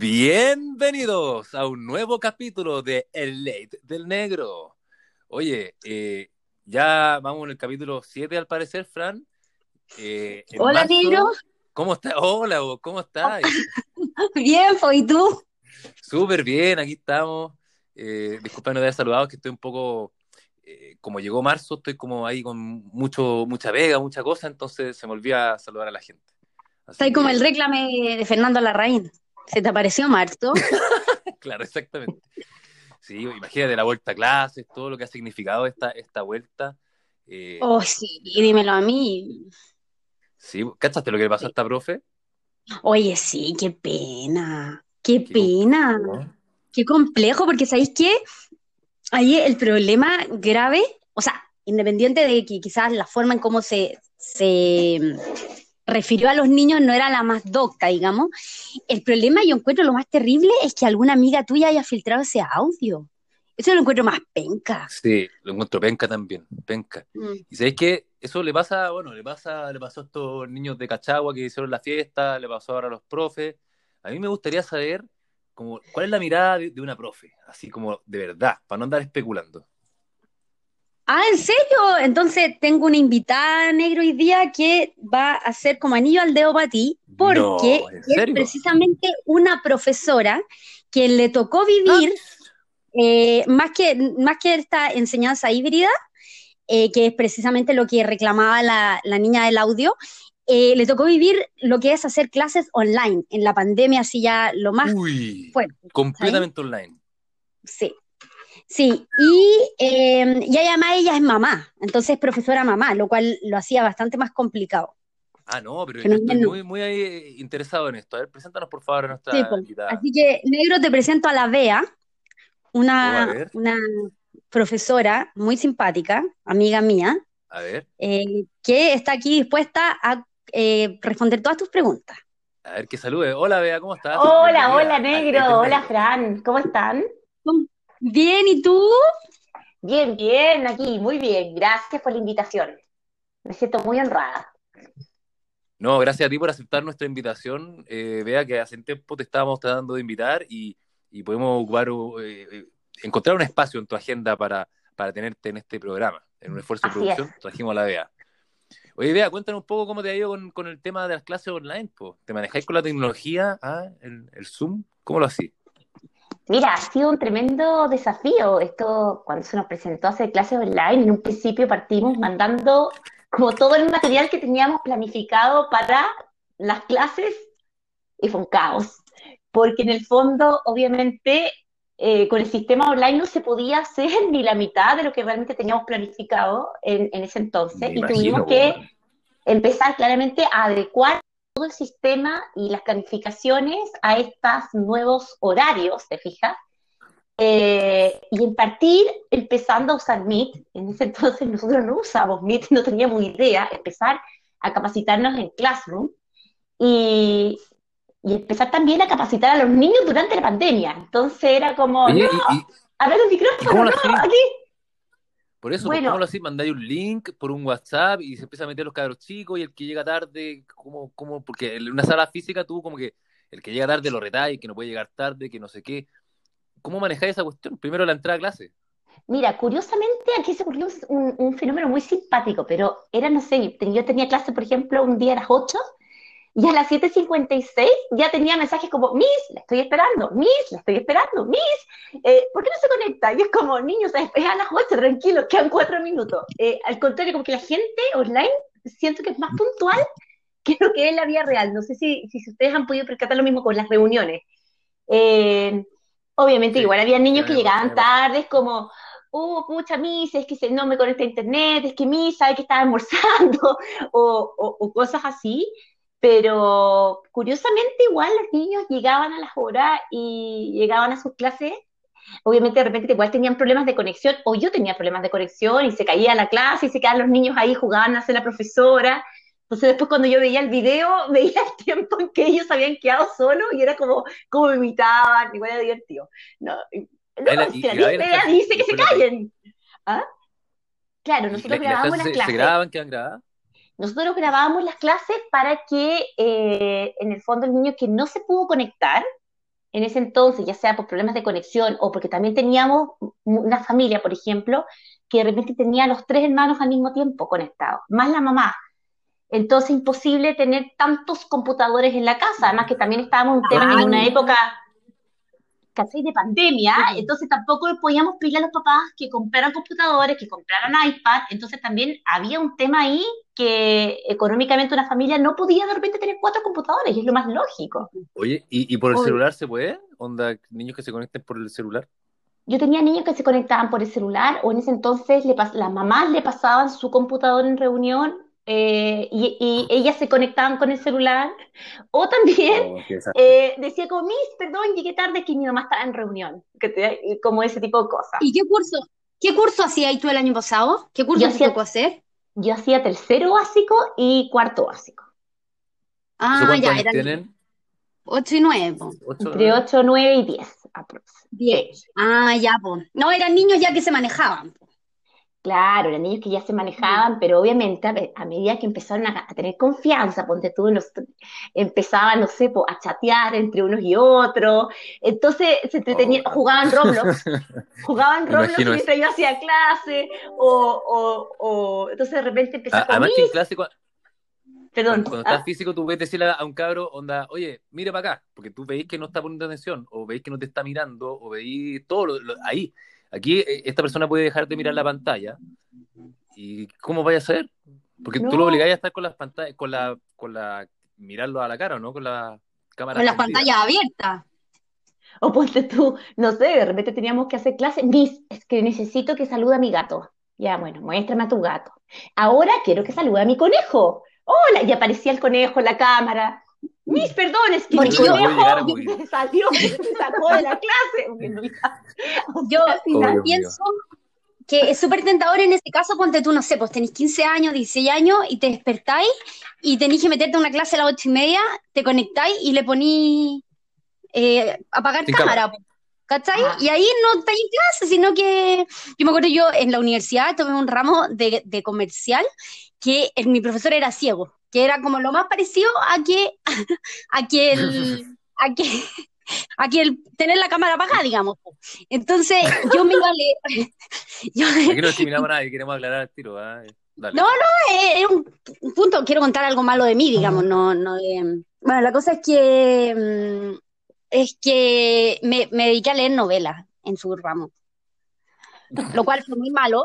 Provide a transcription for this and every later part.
Bienvenidos a un nuevo capítulo de El Late del Negro. Oye, eh, ya vamos en el capítulo 7 al parecer, Fran. Eh, Hola, Negro. ¿Cómo estás? Hola, ¿cómo estás? bien, ¿y tú? Súper bien, aquí estamos. Eh, disculpen no haber saludado, que estoy un poco, eh, como llegó marzo, estoy como ahí con mucho, mucha vega, mucha cosa, entonces se me olvida a saludar a la gente. Estoy como el reclame de Fernando Larraín. ¿Se te apareció marzo? claro, exactamente. Sí, imagínate la vuelta a clases, todo lo que ha significado esta, esta vuelta. Eh, oh, sí, dímelo a mí. Sí, ¿cachaste lo que le pasó a esta profe? Oye, sí, qué pena, qué, pena. Qué complejo, porque ¿sabéis qué? Ahí el problema grave, o sea, independiente de que quizás la forma en cómo se, se refirió a los niños no era la más docta, digamos. El problema, yo encuentro lo más terrible, es que alguna amiga tuya haya filtrado ese audio. Eso lo encuentro más penca. Sí, lo encuentro penca también, penca. Mm. Y sabéis que eso le pasa, bueno, le pasa, le pasó a estos niños de Cachagua que hicieron la fiesta, le pasó ahora a los profes. A mí me gustaría saber como, cuál es la mirada de, de una profe, así como de verdad, para no andar especulando. Ah, ¿en serio? Entonces tengo una invitada negro hoy día que va a ser como anillo al dedo para ti, porque es precisamente una profesora que le tocó vivir, eh, más, que, más que esta enseñanza híbrida, eh, que es precisamente lo que reclamaba la, niña del audio, eh, le tocó vivir lo que es hacer clases online en la pandemia, así ya lo más Uy, Completamente online. Sí, Sí, y, eh, y además ella es mamá, entonces es profesora mamá, lo cual lo hacía bastante más complicado. Ah, no, pero yo estoy muy, muy interesado en esto. A ver, preséntanos por favor a nuestra sí, invitada. Así que, Negro, te presento a la Bea, una, una profesora muy simpática, amiga mía, a ver. Eh, que está aquí dispuesta a eh, responder todas tus preguntas. A ver, que salude. Hola, Bea, ¿cómo estás? Hola, hola, Negro. Hola, Fran. ¿Cómo están? Bien, ¿y tú? Bien, bien, aquí, muy bien. Gracias por la invitación. Me siento muy honrada. No, gracias a ti por aceptar nuestra invitación. Eh, vea que hace tiempo te estábamos tratando de invitar y, podemos ocupar, eh, eh, encontrar un espacio en tu agenda para, para tenerte en este programa. En un esfuerzo de producción, trajimos a la Bea. Oye, Bea, cuéntanos un poco cómo te ha ido con, el tema de las clases online. ¿Te manejáis con la tecnología, ah, el, el Zoom? ¿Cómo lo hacís? Mira, ha sido un tremendo desafío esto cuando se nos presentó a hacer clases online. En un principio partimos mandando como todo el material que teníamos planificado para las clases y fue un caos, porque en el fondo, obviamente, eh, con el sistema online no se podía hacer ni la mitad de lo que realmente teníamos planificado en, ese entonces. Y tuvimos que empezar claramente a adecuar todo el sistema y las planificaciones a estos nuevos horarios, ¿te fijas? Eh, y en partir empezando a usar Meet, en ese entonces nosotros no usábamos Meet, no teníamos idea, empezar a capacitarnos en Classroom y, y empezar también a capacitar a los niños durante la pandemia. Entonces era como, no, a ver el micrófono, no, aquí. Por eso, pues, bueno, ¿cómo lo así? Mandáis un link por un WhatsApp y se empieza a meter los cabros chicos y el que llega tarde, como, como, porque en una sala física tú como que el que llega tarde lo retáis, que no puede llegar tarde, que no sé qué. ¿Cómo manejáis esa cuestión? Primero la entrada a clase. Mira, curiosamente aquí se ocurrió un, un, fenómeno muy simpático, pero era, no sé, yo tenía clase, por ejemplo, un día a las 8 y a las 7.56 ya tenía mensajes como, Miss, la estoy esperando, Miss, la estoy esperando, Miss, eh, ¿por qué no se conecta? Y es como, niños, es a las 8, tranquilo, quedan 4 minutos. Eh, al contrario, como que la gente online siento que es más puntual que lo que es la vida real. No sé si, si ustedes han podido percatar lo mismo con las reuniones. Eh, obviamente, igual había niños que llegaban tarde, como, oh, pucha, Miss, es que no me conecta a internet, es que Miss sabe que estaba almorzando, o, o cosas así pero curiosamente igual los niños llegaban a las horas y llegaban a sus clases. Obviamente de repente igual tenían problemas de conexión o yo tenía problemas de conexión y se caía la clase y se quedaban los niños ahí, jugaban a ser la profesora. Entonces después cuando yo veía el video, veía el tiempo en que ellos habían quedado solos y era como, como me imitaban, igual era divertido. No, no la, idea dice que se callen. ¿Ah? Claro, nosotros grabábamos las clases. ¿Se graban, quedan grabadas? Nosotros grabábamos las clases para que, eh, en el fondo, el niño que no se pudo conectar en ese entonces, ya sea por problemas de conexión o porque también teníamos una familia, por ejemplo, que de repente tenía los tres hermanos al mismo tiempo conectados, más la mamá. Entonces, imposible tener tantos computadores en la casa, además que también estábamos en una época casi de pandemia, entonces tampoco podíamos pedirle a los papás que compraran computadores, que compraran iPad, entonces también había un tema ahí que económicamente una familia no podía de repente tener cuatro computadores, y es lo más lógico. Oye, ¿y, por el celular se puede? ¿Onda niños que se conecten por el celular? Yo tenía niños que se conectaban por el celular, o en ese entonces le las mamás le pasaban su computador en reunión eh, y, ellas se conectaban con el celular, o también oh, eh, decía como, Miss, perdón, llegué tarde, que mi mamá estaba en reunión, que como ese tipo de cosas. ¿Y qué curso, qué curso hacías tú el año pasado? ¿Qué curso te tocó hacer? Yo hacía tercero básico y cuarto básico. Ah, ya, eran tienen? 8 y 9. Entre 8, 9 y 10. 10. Ah, ya, pues. No, eran niños ya que se manejaban. Claro, eran niños que ya se manejaban, pero obviamente a, medida que empezaron a, tener confianza, ponte tú, empezaban, no sé, a chatear entre unos y otros, entonces se entretenían, oh, jugaban Roblox, jugaban Roblox mientras yo hacía clase, o, o, entonces de repente empezaba a Además que en clase, Perdón. Cuando, estás ah. físico, tú ves decirle a un cabro, onda, oye, mire para acá, porque tú veis que no está poniendo atención, o veis que no te está mirando, o veis todo lo, ahí. Aquí eh, esta persona puede dejar de mirar la pantalla. ¿Y cómo vaya a ser? Porque tú lo obligáis a estar con las pantallas, con la, con la, mirarlo a la cara, ¿no? Con la cámara. Con las pantallas abiertas. O pues tú, no sé, de repente teníamos que hacer clase. Miss, es que necesito que salude a mi gato. Ya, bueno, muéstrame a tu gato. Ahora quiero que salude a mi conejo. Hola, y aparecía el conejo en la cámara. Mis perdones, que mi conejo salió, se sacó de la clase. Yo pienso que es súper tentador en ese caso, ponte tú, no sé, pues tenés 15 años, 16 años y te despertáis y tenés que meterte a una clase a las 8 y media, te conectáis y le ponís eh, apagar cámara. ¿Cachai? Y ahí no estáis en clase, sino que yo me acuerdo yo en la universidad tomé un ramo de, de comercial que mi profesor era ciego que era como lo más parecido a que, a que el, a que, a que el tener la cámara apagada, digamos. Entonces, yo me iba a leer. Aquí no discriminamos a nadie, queremos aclarar el tiro. ¿eh? No, no, es, un, punto. Quiero contar algo malo de mí, digamos. No, no Bueno, la cosa es que. Mm, es que me, me dediqué a leer novelas en su ramo. Lo cual fue muy malo,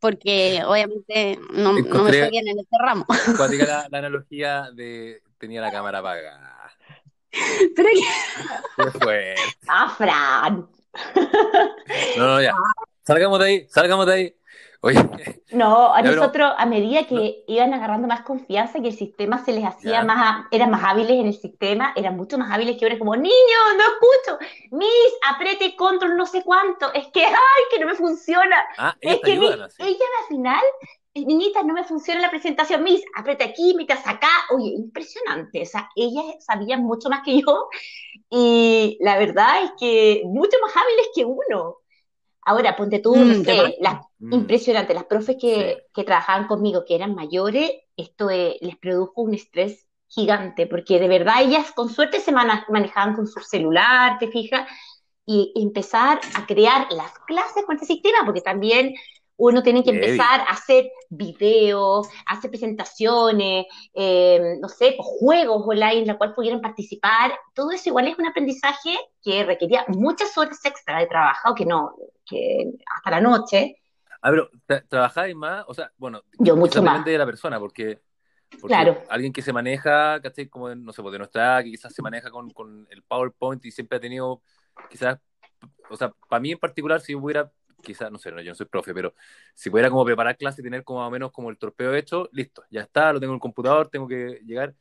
porque obviamente no, me fue bien en este ramo. Cuando diga la, analogía de tenía la cámara apagada. Pero ¿Qué fue? ¡Ah, Fran! No, no, ya. Salgamos de ahí, salgamos de ahí. No, a nosotros, a medida que iban agarrando más confianza y el sistema se les hacía más, eran más hábiles en el sistema, eran mucho más hábiles que ahora, como, niño, no escucho, Miss, apriete control no sé cuánto, es que, ay, que no me funciona. Ah, es que ella al final, niñita, no me funciona la presentación, Miss, apriete aquí, mientras acá, oye, impresionante, o sea, ella sabía mucho más que yo y la verdad es que mucho más hábiles que uno. Ahora, ponte tú, mm, las, mm. impresionante, las profes que, trabajaban conmigo, que eran mayores, esto eh, les produjo un estrés gigante, porque de verdad ellas con suerte se manejaban con su celular, te fijas, y empezar a crear las clases con este sistema, porque también uno tiene que empezar a hacer videos, hacer presentaciones, eh, no sé, pues, juegos online en la cual pudieran participar. Todo eso igual es un aprendizaje que requería muchas horas extra de trabajo, que no, que hasta la noche. Ah, pero trabajáis más, o sea, bueno, yo mucho más. de la persona, porque, claro. alguien que se maneja, ¿cachai? Como, no sé, pues de nuestra que quizás se maneja con, con el PowerPoint y siempre ha tenido, quizás, o sea, para mí en particular, si hubiera quizás, no sé, no, yo no soy profe, pero si pudiera como preparar clase y tener como más o menos como el torpeo hecho, listo, ya está, lo tengo en el computador, tengo que llegar.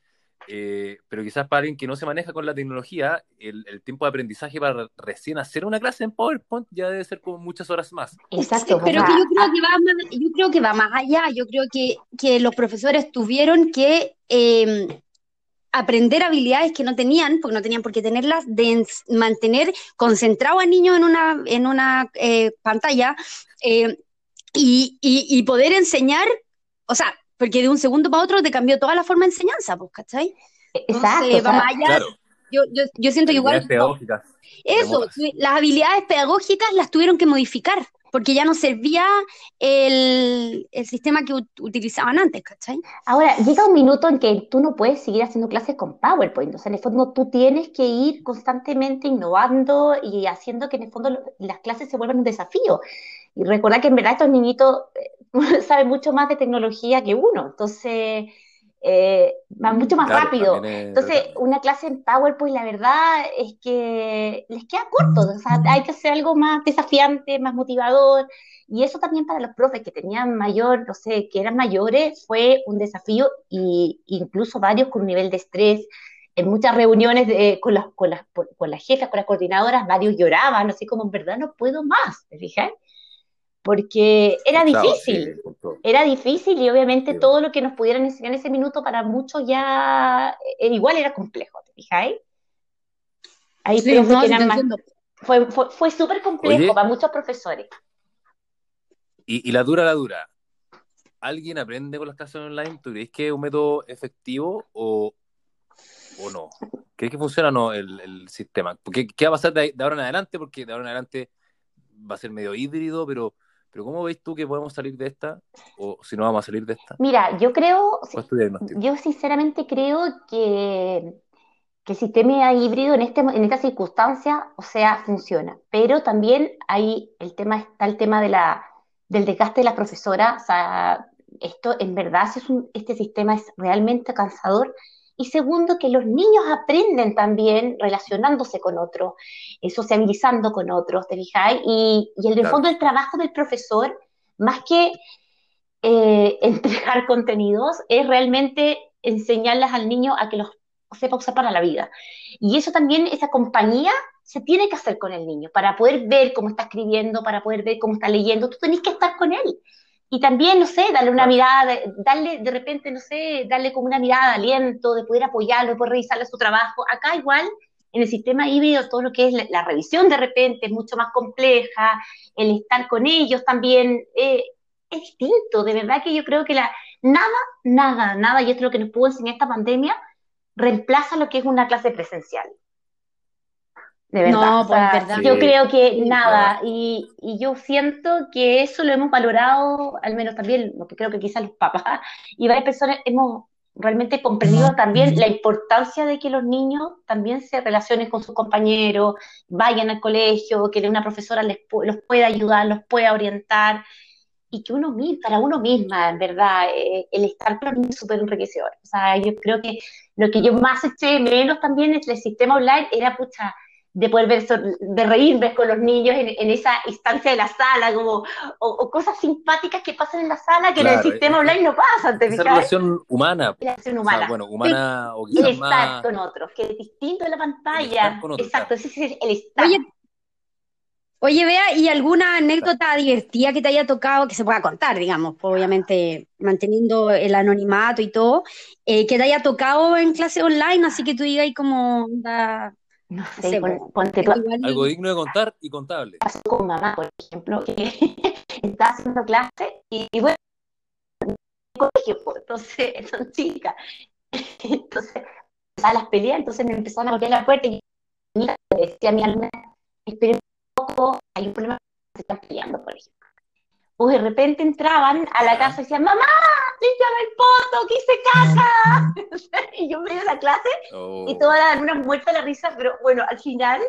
Eh, pero quizás para alguien que no se maneja con la tecnología, el, tiempo de aprendizaje para recién hacer una clase en PowerPoint ya debe ser como muchas horas más. Exacto. pero que yo, creo que va más, yo creo que va más allá. Yo creo que, que los profesores tuvieron que eh, aprender habilidades que no tenían, porque no tenían por qué tenerlas, de mantener concentrado al niño en una, en una eh, pantalla eh, y, poder enseñar, o sea, porque de un segundo para otro te cambió toda la forma de enseñanza, pues, ¿cachai? Exacto. allá, Yo, yo, yo siento que igual... Pedagógicas, eso, las habilidades pedagógicas las tuvieron que modificar porque ya no servía el, sistema que utilizaban antes, ¿cachai? Ahora, llega un minuto en que tú no puedes seguir haciendo clases con PowerPoint, o sea, en el fondo tú tienes que ir constantemente innovando y haciendo que en el fondo las clases se vuelvan un desafío. Y recordar que en verdad estos niñitos eh, saben mucho más de tecnología que uno, entonces eh, va mucho más rápido. Entonces, una clase en PowerPoint, la verdad es que les queda corto, o sea, hay que hacer algo más desafiante, más motivador, y eso también para los profes que tenían mayor, no sé, que eran mayores, fue un desafío, y incluso varios con un nivel de estrés. En muchas reuniones con, las, con, las, con las jefas, con las coordinadoras, varios lloraban, así como en verdad no puedo más, ¿te fijas? Porque era difícil, era difícil y obviamente todo lo que nos pudieran enseñar en ese minuto para muchos ya eh, igual era complejo, ¿te fijáis? Ahí sí, fue, fue, fue súper complejo para muchos profesores. Y, la dura, la dura. ¿Alguien aprende con las clases online? ¿Tú crees que es un método efectivo o, o no? ¿Crees que funciona o no el, el sistema? Porque, ¿Qué va a pasar de, ahora en adelante? Porque de ahora en adelante va a ser medio híbrido, pero pero ¿cómo ves tú que podemos salir de esta? O si no vamos a salir de esta. Mira, yo creo, yo sinceramente creo que, que el sistema híbrido en, este, en esta circunstancia, o sea, funciona. Pero también hay el tema, está el tema de la, del desgaste de las profesoras. O sea, esto en verdad, si es un, este sistema es realmente cansador y segundo, que los niños aprenden también relacionándose con otros, eh, sociabilizando con otros, ¿te fijáis? Y, y en el fondo el trabajo del profesor, más que eh, entregar contenidos, es realmente enseñarles al niño a que los sepa usar para la vida. Y eso también, esa compañía se tiene que hacer con el niño, para poder ver cómo está escribiendo, para poder ver cómo está leyendo, tú tenés que estar con él. Y también, no sé, darle una mirada, darle de repente, no sé, darle como una mirada de aliento, de poder apoyarlo, de poder revisarle su trabajo. Acá igual, en el sistema híbrido, todo lo que es la, revisión de repente es mucho más compleja, el estar con ellos también eh, es distinto. De verdad que yo creo que la, nada, nada, nada, y esto es lo que nos pudo enseñar esta pandemia, reemplaza lo que es una clase presencial de verdad. No, pues, verdad. Yo creo que nada, y, y, yo siento que eso lo hemos valorado, al menos también, lo que creo que quizás los papás y varias personas hemos realmente comprendido también la importancia de que los niños también se relacionen con sus compañeros, vayan al colegio, que una profesora les, los pueda ayudar, los pueda orientar, y que uno mismo, para uno misma, en verdad, eh, el estar con es súper enriquecedor. O sea, yo creo que lo que yo más eché menos también es el sistema online, era, pucha, de poder ver, de reírme con los niños en, esa instancia de la sala, como, o, cosas simpáticas que pasan en la sala que en el sistema online no pasan. ¿te esa relación humana. Relación humana. bueno, humana o quizás El estar con otros, que es distinto de la pantalla. Exacto, ese es el estar. Oye, Oye, Bea, ¿y alguna anécdota divertida que te haya tocado, que se pueda contar, digamos, obviamente manteniendo el anonimato y todo, eh, que te haya tocado en clase online, así que tú digas ahí como, no sé, ponte Algo digno de contar y contable. Pasó con mamá, por ejemplo, que estaba haciendo clase y, bueno, colegio, pues, entonces son chicas. Entonces, a las peleas, entonces me empezaron a golpear la puerta y le decía a mi alma, espera un poco, hay un problema, se están peleando, por ejemplo o de repente entraban a la casa y decían, mamá, límpiame el poto, que hice caca. y yo me a la clase y oh. todas daban una muerta de la risa, pero bueno, al final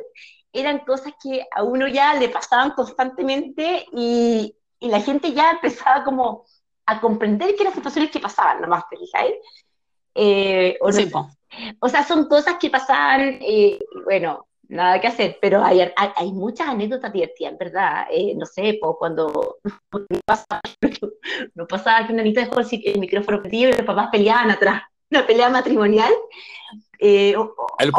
eran cosas que a uno ya le pasaban constantemente y, y la gente ya empezaba como a comprender que eran situaciones que pasaban, nomás, ¿te fijáis? Eh, o, o sea, son cosas que pasaban, eh, bueno, nada que hacer, pero hay, hay, muchas anécdotas divertidas, ¿verdad? Eh, no sé, pues, cuando no pasaba que una niña dejó el, micrófono pedido y los papás peleaban atrás, una pelea matrimonial, eh, o,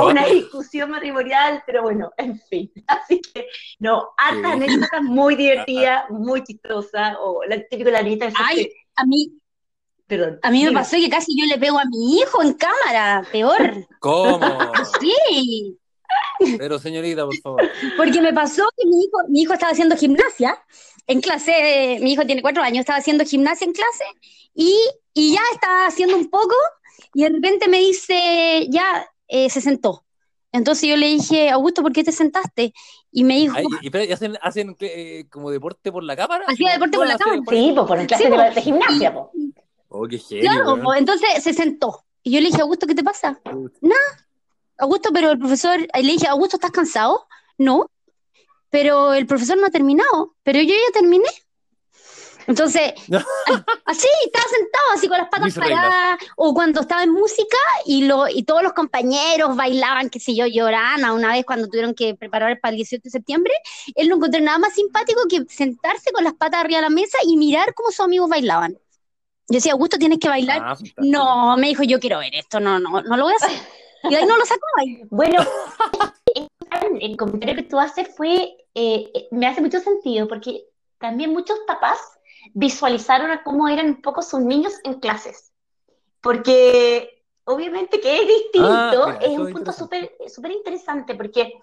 una discusión matrimonial, pero bueno, en fin. Así que, no, hartas anécdotas muy divertidas, muy chistosas, o la típica de la niña Ay, a mí, Perdón, a mí me pasó que casi yo le pego a mi hijo en cámara, peor. ¿Cómo? Sí, pero señorita, por favor. Porque me pasó que mi hijo, mi hijo estaba haciendo gimnasia en clase, mi hijo tiene cuatro años, estaba haciendo gimnasia en clase y, ya estaba haciendo un poco y de repente me dice, ya eh, se sentó. Entonces yo le dije, Augusto, ¿por qué te sentaste? Y me dijo... ¿Y, hacen, hacen eh, como deporte por la cámara? Hacía deporte por la cámara. Sí, pues por el clase de, gimnasia. Oh, qué Claro, entonces se sentó. Y yo le dije, Augusto, ¿qué te pasa? Nada. Augusto, pero el profesor... Le dije, Augusto, ¿estás cansado? No. Pero el profesor no ha terminado. Pero yo ya terminé. Entonces, así, estaba sentado así con las patas paradas, o cuando estaba en música y, lo, y todos los compañeros bailaban, qué sé yo, lloraban, una vez cuando tuvieron que preparar para el 18 de septiembre, él no encontró nada más simpático que sentarse con las patas arriba de la mesa y mirar cómo sus amigos bailaban. Yo decía, Augusto, tienes que bailar. Ah, no, me dijo, yo quiero ver esto, no, no, no lo voy a hacer. Y ahí no lo sacó ahí. Bueno, el comentario que tú haces fue, eh, me hace mucho sentido, porque también muchos papás visualizaron a cómo eran un poco sus niños en clases. Porque obviamente que es distinto, ah, es un punto súper súper interesante, porque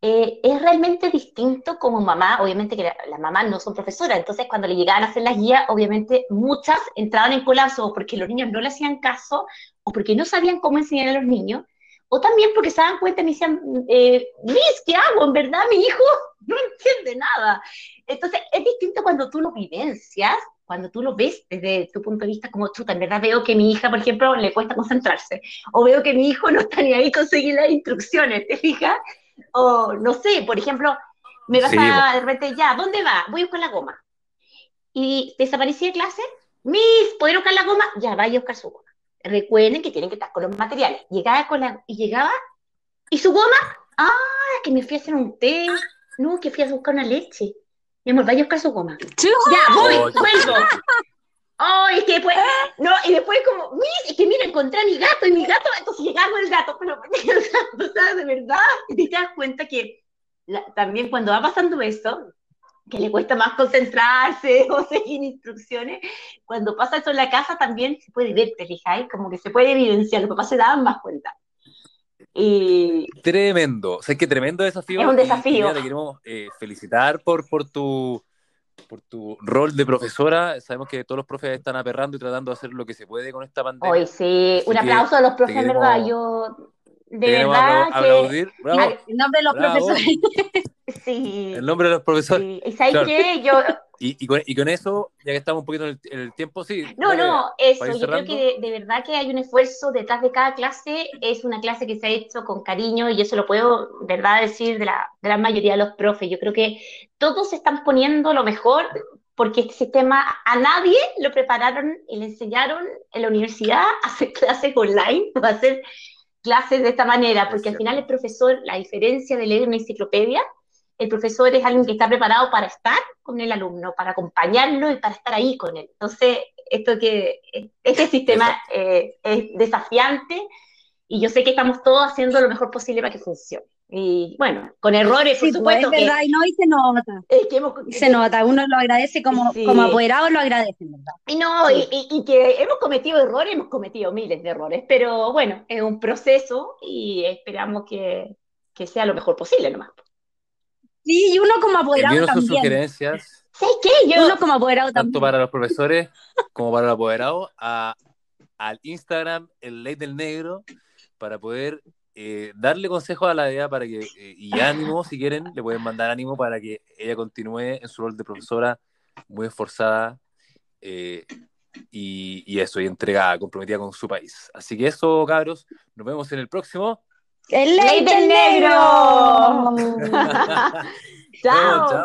eh, es realmente distinto como mamá, obviamente que las mamás no son profesoras, entonces cuando le llegaban a hacer las guías, obviamente muchas entraban en colapso porque los niños no le hacían caso o porque no sabían cómo enseñar a los niños, o también porque se daban cuenta y me decían, eh, Miss, ¿qué hago? En verdad mi hijo no entiende nada. Entonces, es distinto cuando tú lo vivencias, cuando tú lo ves desde tu punto de vista como chuta, en verdad veo que mi hija, por ejemplo, le cuesta concentrarse, o veo que mi hijo no está ni ahí con seguir las instrucciones, ¿te fijas? O no sé, por ejemplo, me vas a de repente, ya, ¿dónde va? Voy a buscar la goma. Y desaparecía de clase, Miss, ¿puedo buscar la goma? Ya, vaya a buscar su goma. Recuerden que tienen que estar con los materiales. Llegaba con la, y llegaba, ¿y su goma? Ah, que me fui a hacer un té. No, que fui a buscar una leche. Mi amor, vaya a buscar su goma. Ya, voy, oh, vuelvo. Oh, es que después, no, y después como, es que mira, encontré a mi gato, y mi gato, entonces llegaba con el gato, pero el gato, ¿sabes? De verdad, y te das cuenta que también cuando va pasando esto, que le cuesta más concentrarse o seguir instrucciones, cuando pasa eso en la casa también se puede ver, te fijáis, como que se puede evidenciar, los papás se daban más cuenta. Tremendo, o sea, que tremendo desafío. Es un desafío. te queremos eh, felicitar por, por, tu, por tu rol de profesora. Sabemos que todos los profes están aperrando y tratando de hacer lo que se puede con esta pandemia. Hoy sí, un aplauso a los profes, en verdad. Yo, de verdad. Que... Aplaudir. Bravo, en nombre de los profesores. Sí. El nombre de los profesores. ¿Y sabes qué? Yo, y, con, eso, ya que estamos un poquito en el, tiempo, sí. No, no, eso. Yo creo que de, verdad que hay un esfuerzo detrás de cada clase. Es una clase que se ha hecho con cariño y eso lo puedo, verdad, decir de la gran mayoría de los profes. Yo creo que todos están poniendo lo mejor porque este sistema a nadie lo prepararon y le enseñaron en la universidad a hacer clases online o a hacer clases de esta manera, porque al final el profesor, la diferencia de leer una enciclopedia el profesor es alguien que está preparado para estar con el alumno, para acompañarlo y para estar ahí con él. Entonces, esto que este sistema eh, es desafiante y yo sé que estamos todos haciendo lo mejor posible para que funcione. Y bueno, con errores, por supuesto. Es verdad, y no, y se nota. se nota, uno lo agradece como, como apoderado, lo agradece, ¿verdad? Y no, y, y, que hemos cometido errores, hemos cometido miles de errores, pero bueno, es un proceso y esperamos que, que sea lo mejor posible nomás. Sí, y uno como apoderado también. sus sugerencias. ¿Sí qué? Yo... Uno como apoderado tanto también. Tanto para los profesores como para el apoderado, a, al Instagram, el Ley del Negro, para poder eh, darle consejos a la idea para que, eh, y ánimo, si quieren, le pueden mandar ánimo para que ella continúe en su rol de profesora muy esforzada eh, y, y, eso, y entregada, comprometida con su país. Así que eso, cabros, nos vemos en el próximo. ¡El ley del negro! chao. chao.